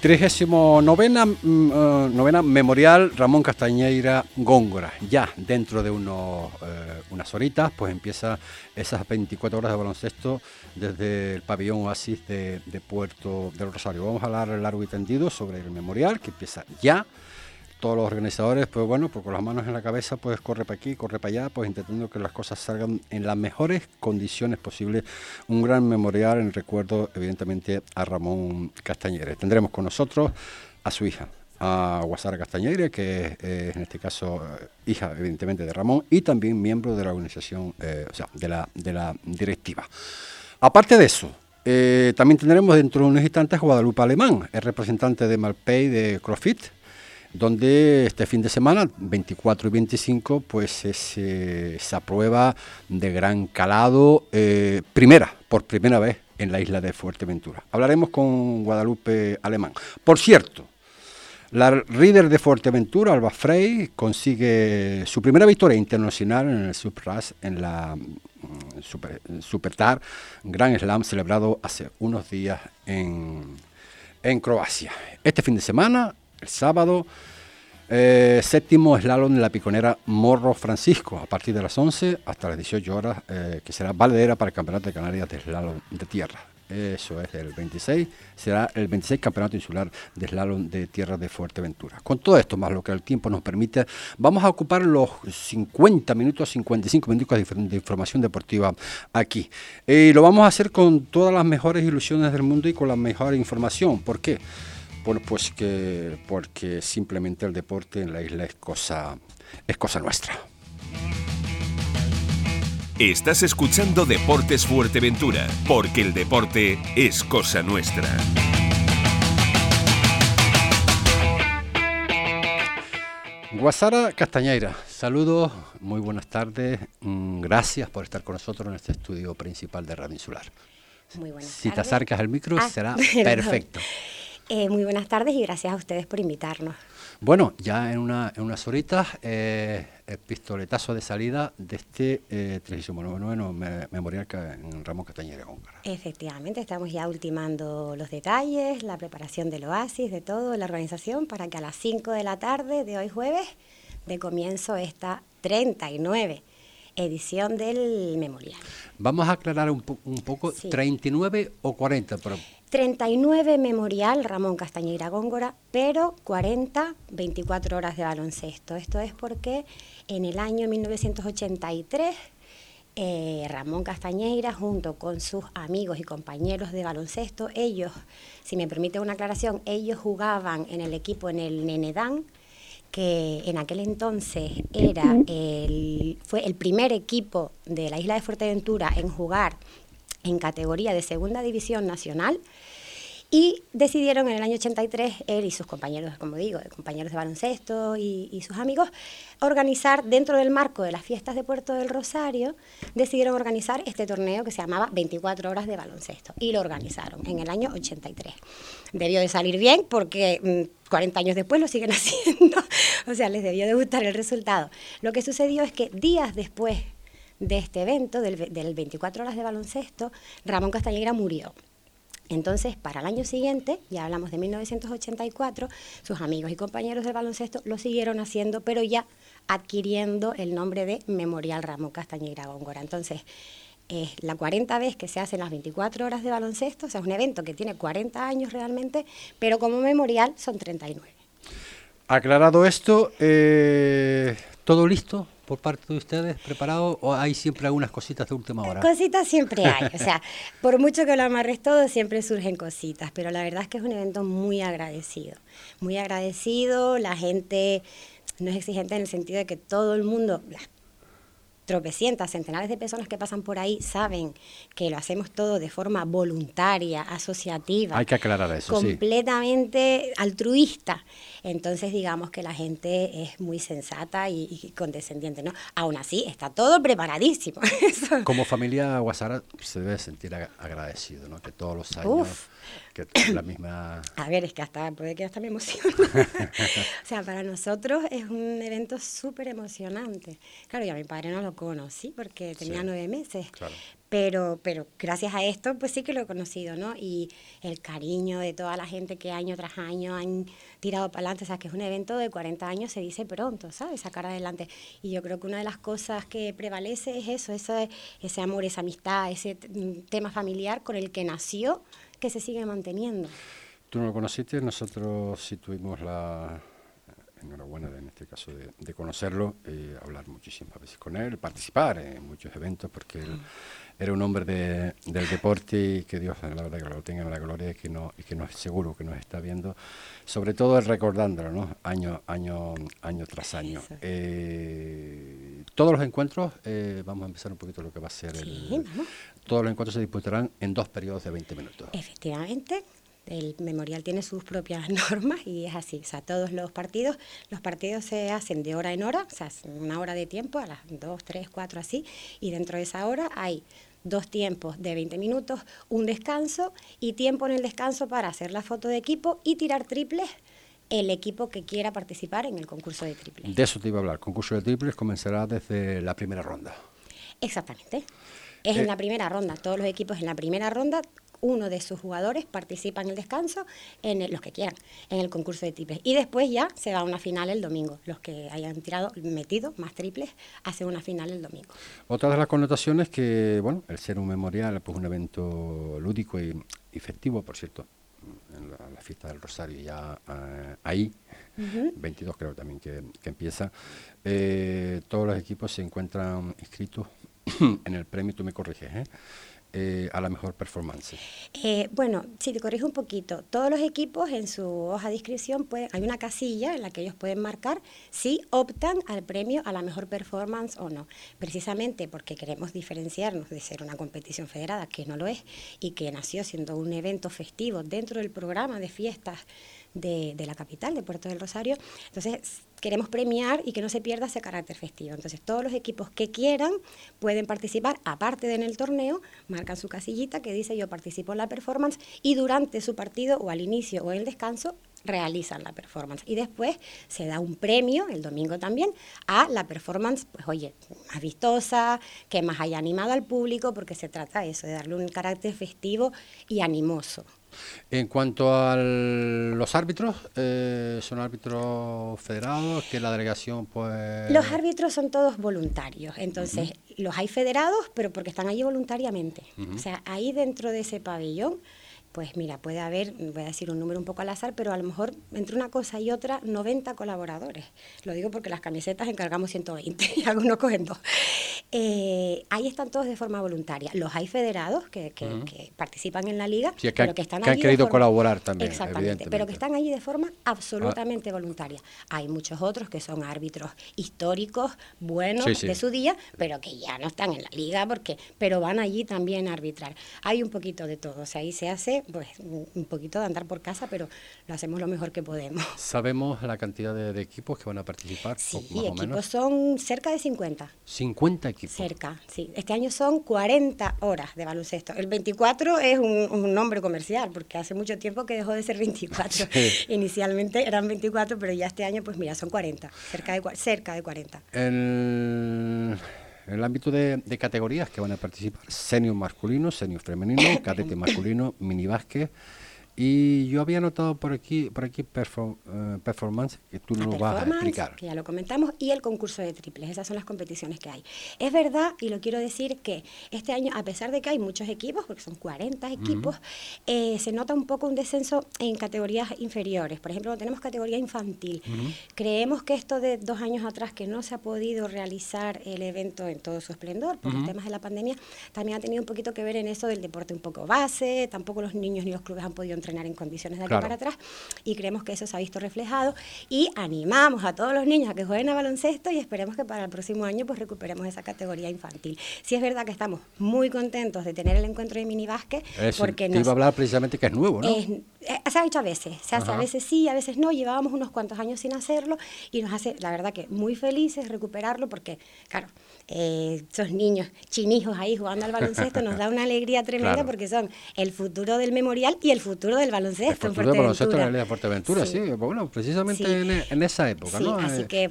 39 novena, mm, eh, novena Memorial Ramón Castañeira Góngora. Ya dentro de eh, unas horitas, pues empieza esas 24 horas de baloncesto desde el pabellón Oasis de, de Puerto del Rosario. Vamos a hablar largo y tendido sobre el memorial que empieza ya todos los organizadores, pues bueno, pues con las manos en la cabeza, pues corre para aquí, corre para allá, pues intentando que las cosas salgan en las mejores condiciones posibles. Un gran memorial en recuerdo, evidentemente, a Ramón Castañere. Tendremos con nosotros a su hija, a Guasara Castañere, que es eh, en este caso eh, hija, evidentemente, de Ramón y también miembro de la organización, eh, o sea, de la, de la directiva. Aparte de eso, también tendremos dentro de unos instantes a Guadalupe Alemán, el representante de Malpay de CrossFit, donde este fin de semana, 24 y 25, pues es esa prueba de gran calado, eh, primera, por primera vez en la isla de Fuerteventura. Hablaremos con Guadalupe Alemán. Por cierto, la líder de Fuerteventura, Alba Frey, consigue su primera victoria internacional en el Supras, en la mm, Super, Supertar Grand Slam celebrado hace unos días en Croacia. Este fin de semana el sábado. Eh, séptimo slalom de la piconera Morro Francisco, a partir de las 11 hasta las 18 horas, eh, que será valedera para el Campeonato de Canarias de Slalom de Tierra. Eso es el 26, será el 26 Campeonato Insular de Slalom de Tierra de Fuerteventura. Con todo esto, más lo que el tiempo nos permite, vamos a ocupar los 50 minutos, 55 minutos de, información deportiva aquí. Y lo vamos a hacer con todas las mejores ilusiones del mundo y con la mejor información. ¿Por qué? Bueno, pues que porque simplemente el deporte en la isla es cosa, es cosa nuestra. Estás escuchando Deportes Fuerteventura, porque el deporte es cosa nuestra. Guasara Castañeira, saludos, muy buenas tardes, mm, gracias por estar con nosotros en este estudio principal de Radio Insular. Muy buenas si te acercas al micro ah, será perfecto. Eh, muy buenas tardes y gracias a ustedes por invitarnos. Bueno, ya en, una, en unas horitas, eh, el pistoletazo de salida de este eh, 39 memorial en Ramón Castañera Góngara. Efectivamente, estamos ya ultimando los detalles, la preparación del oasis, de todo, la organización, para que a las 5 de la tarde de hoy jueves de comienzo esta 39 edición del memorial. Vamos a aclarar un, un poco, 39 o 40, pero 39 memorial Ramón Castañeira Góngora, pero 40, 24 horas de baloncesto. Esto es porque en el año 1983 eh, Ramón Castañeira, junto con sus amigos y compañeros de baloncesto, ellos, si me permite una aclaración, ellos jugaban en el equipo en el Nenedán, que en aquel entonces era el, fue el primer equipo de la isla de Fuerteventura en jugar en categoría de segunda división nacional y decidieron en el año 83, él y sus compañeros, como digo, compañeros de baloncesto y, sus amigos, organizar dentro del marco de las fiestas de Puerto del Rosario, decidieron organizar este torneo que se llamaba 24 horas de baloncesto. Y lo organizaron en el año 83. Debió de salir bien porque 40 mm, años después lo siguen haciendo. o sea, les debió de gustar el resultado. Lo que sucedió es que días después de este evento, del, del 24 horas de baloncesto, Ramón Castañeira murió. Entonces, para el año siguiente, ya hablamos de 1984, sus amigos y compañeros del baloncesto lo siguieron haciendo, pero ya adquiriendo el nombre de Memorial Ramón Castañeira Góngora. Entonces, es la 40 vez que se hacen las 24 horas de baloncesto, o sea, es un evento que tiene 40 años realmente, pero como memorial son 39. Aclarado esto, eh, ¿todo listo? Por parte de ustedes preparado o hay siempre algunas cositas de última hora? Cositas siempre hay, o sea, por mucho que lo amarres todo, siempre surgen cositas, pero la verdad es que es un evento muy agradecido, muy agradecido, la gente no es exigente en el sentido de que todo el mundo, tropecientas, centenares de personas que pasan por ahí saben que lo hacemos todo de forma voluntaria, asociativa. Hay que aclarar eso, Completamente altruista. Entonces, digamos que la gente es muy sensata y, condescendiente, ¿no? Aún así, está todo preparadísimo. Como familia Guasara se debe sentir agradecido, ¿no? Que todos los años que la misma... A ver, es que hasta puede que hasta me emocione. o sea, para nosotros es un evento súper emocionante. Claro, y a mi padre no lo conocí porque tenía nueve meses. Pero, pero gracias a esto, pues sí que lo he conocido, ¿no? Y el cariño de toda la gente que año tras año han tirado para adelante, o sea, que es un evento de 40 años, se dice pronto, ¿sabes? Sacar adelante. Y yo creo que una de las cosas que prevalece es eso, ese, ese amor, esa amistad, ese tema familiar con el que nació que se sigue manteniendo. Tú no lo conociste, nosotros sí tuvimos la enhorabuena en este caso de, conocerlo, y hablar muchísimas veces con él, participar en muchos eventos, porque él era un hombre del deporte y que Dios, la verdad, que lo tenga en la gloria y que, no, y que nos seguro que nos está viendo, sobre todo recordándolo, ¿no? año, año, año tras año. Eh, todos los encuentros, eh, vamos a empezar un poquito lo que va a ser el, todos los encuentros se disputarán en dos periodos de 20 minutos. Efectivamente, el memorial tiene sus propias normas y es así. O sea, todos los partidos, los partidos se hacen de hora en hora, o sea, una hora de tiempo, a las 2, 3, 4, así, y dentro de esa hora hay dos tiempos de 20 minutos, un descanso y tiempo en el descanso para hacer la foto de equipo y tirar triples el equipo que quiera participar en el concurso de triples. De eso te iba a hablar. El concurso de triples comenzará desde la primera ronda. Exactamente. Es en eh, la primera ronda, todos los equipos en la primera ronda, uno de sus jugadores participa en el descanso, en los que quieran, en el concurso de triples. Y después ya se va a una final el domingo. Los que hayan tirado, metido más triples, hacen una final el domingo. Otra de las connotaciones que, bueno, el ser un memorial, pues un evento lúdico y, efectivo, por cierto, en la, fiesta del Rosario ya eh, ahí, 22 creo también que, empieza, eh, todos los equipos se encuentran inscritos en el premio, tú me corriges, ¿eh? Eh, a la mejor performance? Eh, bueno, si te corrijo un poquito, todos los equipos en su hoja de inscripción pueden, hay una casilla en la que ellos pueden marcar si optan al premio a la mejor performance o no. Precisamente porque queremos diferenciarnos de ser una competición federada, que no lo es, y que nació siendo un evento festivo dentro del programa de fiestas de, la capital, de Puerto del Rosario. Entonces, queremos premiar y que no se pierda ese carácter festivo. Entonces, todos los equipos que quieran pueden participar, aparte de en el torneo, marcan su casillita que dice yo participo en la performance y durante su partido o al inicio o en el descanso realizan la performance. Y después se da un premio, el domingo también, a la performance, pues oye, más vistosa, que más haya animado al público, porque se trata de eso, de darle un carácter festivo y animoso. En cuanto a los árbitros, eh, ¿son árbitros federados? que la delegación pues...? Los árbitros son todos voluntarios, entonces los hay federados, pero porque están allí voluntariamente. O sea, ahí dentro de ese pabellón pues mira, puede haber, voy a decir un número un poco al azar, pero a lo mejor entre una cosa y otra, 90 colaboradores. Lo digo porque las camisetas encargamos 120 y algunos cogen dos. Eh, ahí están todos de forma voluntaria. Los hay federados que, participan en la liga, que, pero que están que han querido colaborar también. Exactamente, pero que están allí de forma absolutamente voluntaria. Hay muchos otros que son árbitros históricos, buenos de su día, pero que ya no están en la liga, porque pero van allí también a arbitrar. Hay un poquito de todo, o sea, ahí se hace pues un poquito de andar por casa, pero lo hacemos lo mejor que podemos. ¿Sabemos la cantidad de, equipos que van a participar? Sí, equipos son cerca de 50. 50 equipos. Cerca, sí. Este año son 40 horas de baloncesto. El 24 es un, nombre comercial, porque hace mucho tiempo que dejó de ser 24. Inicialmente eran 24, pero ya este año, pues mira, son 40, cerca de, cerca de 40. El en el ámbito de, categorías que van a participar, senior masculino, senior femenino, cadete masculino, mini básquet, y yo había notado por aquí, por aquí eh, performance, que tú nos vas a explicar. Que ya lo comentamos, y el concurso de triples, esas son las competiciones que hay. Es verdad, y lo quiero decir, que este año, a pesar de que hay muchos equipos, porque son 40 equipos, eh, se nota un poco un descenso en categorías inferiores. Por ejemplo, tenemos categoría infantil. Creemos que esto de dos años atrás, que no se ha podido realizar el evento en todo su esplendor por los temas de la pandemia, también ha tenido un poquito que ver en eso del deporte un poco base, tampoco los niños ni los clubes han podido entrar entrenar en condiciones de aquí para atrás y creemos que eso se ha visto reflejado y animamos a todos los niños a que jueguen a baloncesto y esperemos que para el próximo año pues recuperemos esa categoría infantil. Si es verdad que estamos muy contentos de tener el encuentro de mini básquet porque nos, iba a hablar precisamente que es nuevo, ¿no? Eh, se ha hecho a veces, se hace a veces sí, a veces no, llevábamos unos cuantos años sin hacerlo y nos hace, la verdad que muy felices recuperarlo porque, claro, eh, esos niños chinijos ahí jugando al baloncesto nos da una alegría tremenda porque son el futuro del memorial y el futuro del baloncesto. El futuro del baloncesto en la de Fuerteventura, sí. Bueno, precisamente En, esa época, ¿no? Así que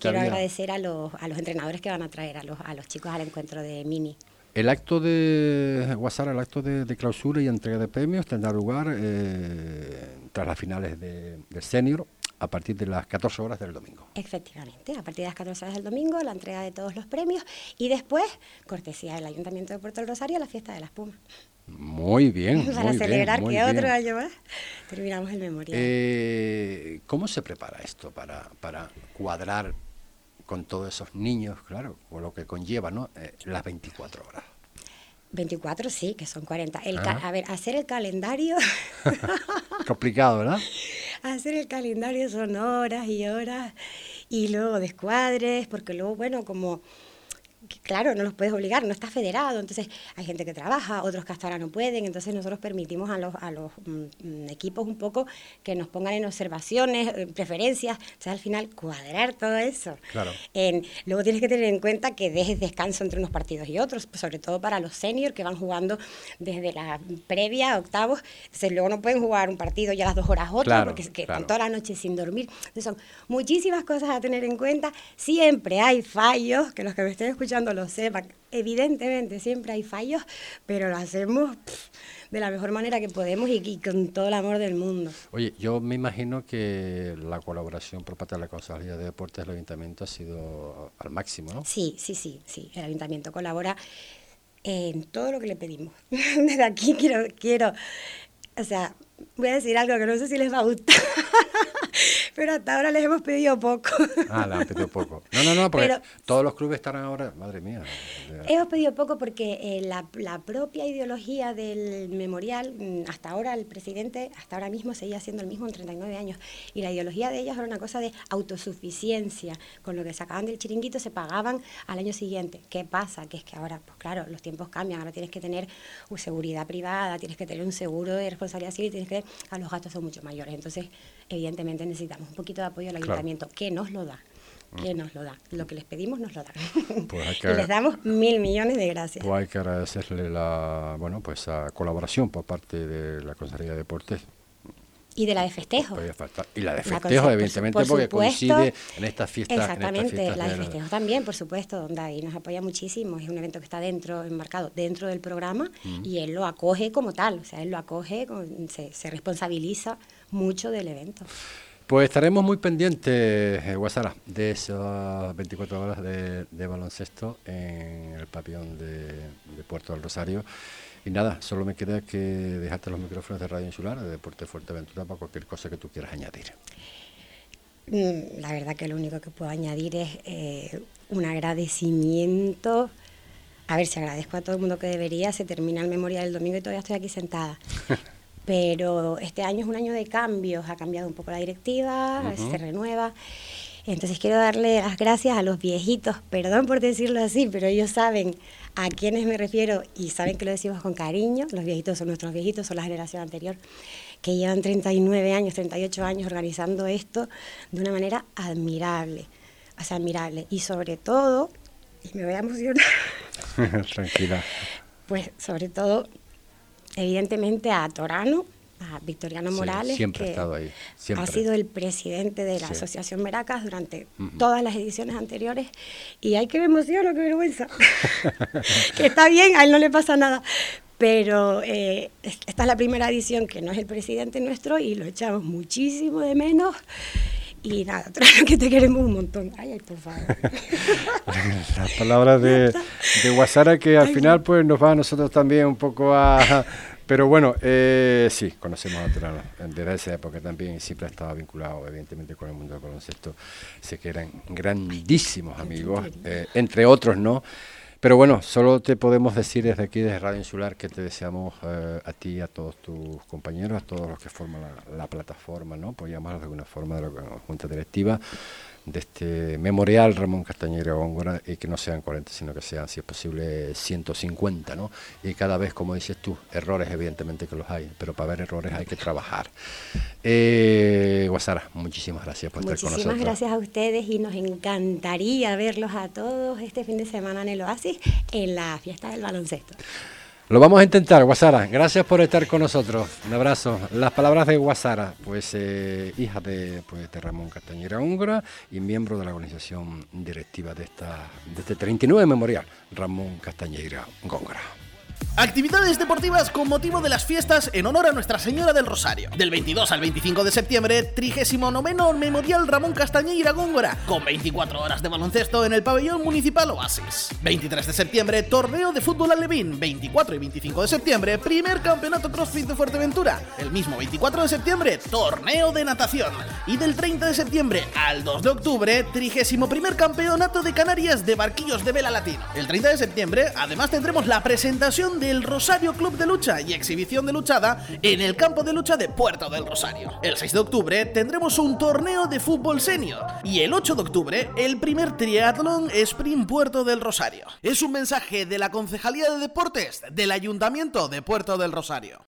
quiero agradecer a los, a los entrenadores que van a traer a los, a los chicos al encuentro de Mini. El acto de WhatsApp, el acto de, clausura y entrega de premios tendrá lugar eh, tras las finales del senior a partir de las 14 horas del domingo. Efectivamente, a partir de las 14 horas del domingo, la entrega de todos los premios y después, cortesía del Ayuntamiento de Puerto del Rosario, la fiesta de las Pumas. Muy bien. Para celebrar que otro año más terminamos el memorial. Eh, ¿Cómo se prepara esto para, para cuadrar con todos esos niños, claro, con lo que conlleva ¿no? Eh, las 24 horas? 24 sí, que son 40. El a ver, hacer el calendario... Complicado, ¿verdad? Hacer el calendario son horas y horas y luego descuadres, porque luego, bueno, como claro, no los puedes obligar, no está federado, entonces hay gente que trabaja, otros que hasta ahora no pueden, entonces nosotros permitimos a los, a los mm, equipos un poco que nos pongan en observaciones, en preferencias, entonces al final cuadrar todo eso. Claro. luego tienes que tener en cuenta que dejes descanso entre unos partidos y otros, sobre todo para los seniors que van jugando desde la previa octavos, entonces luego no pueden jugar un partido y a las dos horas otro, porque están toda la noche sin dormir. Entonces son muchísimas cosas a tener en cuenta, siempre hay fallos, que los que me estén escuchando lo sepan. Evidentemente siempre hay fallos, pero lo hacemos de la mejor manera que podemos y, con todo el amor del mundo. Oye, yo me imagino que la colaboración por parte de la Consejería de Deportes del Ayuntamiento ha sido al máximo, ¿no? Sí, sí, sí, sí. El Ayuntamiento colabora en todo lo que le pedimos. Desde aquí quiero, quiero, o sea, voy a decir algo que no sé si les va a gustar. pero hasta ahora les hemos pedido poco. Ah, les han pedido poco. No, no, no, porque todos los clubes estarán ahora, madre mía. Hemos pedido poco porque eh, la, la, propia ideología del memorial, mm, hasta ahora el presidente, hasta ahora mismo seguía siendo el mismo en 39 años, y la ideología de ellos era una cosa de autosuficiencia, con lo que sacaban del chiringuito se pagaban al año siguiente. ¿Qué pasa? Que es que ahora, pues claro, los tiempos cambian, ahora tienes que tener seguridad privada, tienes que tener un seguro de responsabilidad civil, tienes que, a los gastos son mucho mayores. Entonces, evidentemente necesitamos un poquito de apoyo al ayuntamiento, que nos lo da que nos lo da. Lo que les pedimos nos lo dan. Pues y les damos mil millones de gracias. Pues hay que agradecerle la, bueno, pues a colaboración por parte de la Consejería de Deportes. Y de la de festejo. Y la de festejo, evidentemente, porque coincide en estas fiestas. Exactamente, la de festejo también, por supuesto, donde ahí nos apoya muchísimo. Es un evento que está dentro, enmarcado dentro del programa y él lo acoge como tal. O sea, él lo acoge, se, se responsabiliza mucho del evento. Pues estaremos muy pendientes, eh, Guasara, de esas 24 horas de, baloncesto en el papión de, Puerto del Rosario. Y nada, solo me queda que dejarte los micrófonos de Radio Insular, de Deporte Fuerteventura, para cualquier cosa que tú quieras añadir. Mm, la verdad que lo único que puedo añadir es eh, un agradecimiento. A ver si agradezco a todo el mundo que debería. Se termina el memorial el domingo y todavía estoy aquí sentada. pero este año es un año de cambios, ha cambiado un poco la directiva, se renueva. Entonces quiero darle las gracias a los viejitos, perdón por decirlo así, pero ellos saben a quiénes me refiero y saben que lo decimos con cariño, los viejitos son nuestros viejitos, son la generación anterior, que llevan 39 años, 38 años organizando esto de una manera admirable, o sea, admirable. Y sobre todo, y me voy a emocionar. Tranquila. Pues sobre todo evidentemente a Torano, a Victoriano Morales, que ahí, ha sido el presidente de la Asociación Meracas durante todas las ediciones anteriores. Y hay que me emociono, qué vergüenza. que está bien, a él no le pasa nada. Pero eh, esta es la primera edición que no es el presidente nuestro y lo echamos muchísimo de menos. Y nada, que te queremos un montón. Ay, ay, por favor. Las palabras de, de Guasara que al final pues nos va a nosotros también un poco a... Pero bueno, eh, sí, conocemos a Turano desde esa época también siempre ha estado vinculado evidentemente con el mundo del baloncesto. Sé que eran grandísimos amigos, eh, entre otros, ¿no? Pero bueno, solo te podemos decir desde aquí, desde Radio Insular, que te deseamos eh, a ti, a todos tus compañeros, a todos los que forman la, plataforma, ¿no? Llamarlos de alguna forma de la Junta Directiva, de este memorial Ramón Castañera Góngora y que no sean 40, sino que sean, si es posible, 150, ¿no? Y cada vez, como dices tú, errores evidentemente que los hay, pero para ver errores hay que trabajar. Eh, Guasara, muchísimas gracias por estar con nosotros. Muchísimas gracias a ustedes y nos encantaría verlos a todos este fin de semana en el Oasis en la fiesta del baloncesto. Lo vamos a intentar, Guasara. Gracias por estar con nosotros. Un abrazo. Las palabras de Guasara, pues eh, hija de, pues, Ramón Castañera Húngara y miembro de la organización directiva de, esta, de este 39 Memorial, Ramón Castañeira Góngora. Actividades deportivas con motivo de las fiestas en honor a Nuestra Señora del Rosario. Del 22 al 25 de septiembre, 39 Memorial Ramón Castañeira Góngora, con 24 horas de baloncesto en el pabellón municipal Oasis. 23 de septiembre, torneo de fútbol alevín. 24 y 25 de septiembre, primer campeonato CrossFit de Fuerteventura. El mismo 24 de septiembre, torneo de natación. Y del 30 de septiembre al 2 de octubre, 31 campeonato de Canarias de barquillos de vela latino. El 30 de septiembre, además tendremos la presentación del Rosario Club de Lucha y exhibición de luchada en el campo de lucha de Puerto del Rosario. El 6 de octubre tendremos un torneo de fútbol senior y el 8 de octubre el primer triatlón Sprint Puerto del Rosario. Es un mensaje de la Concejalía de Deportes del Ayuntamiento de Puerto del Rosario.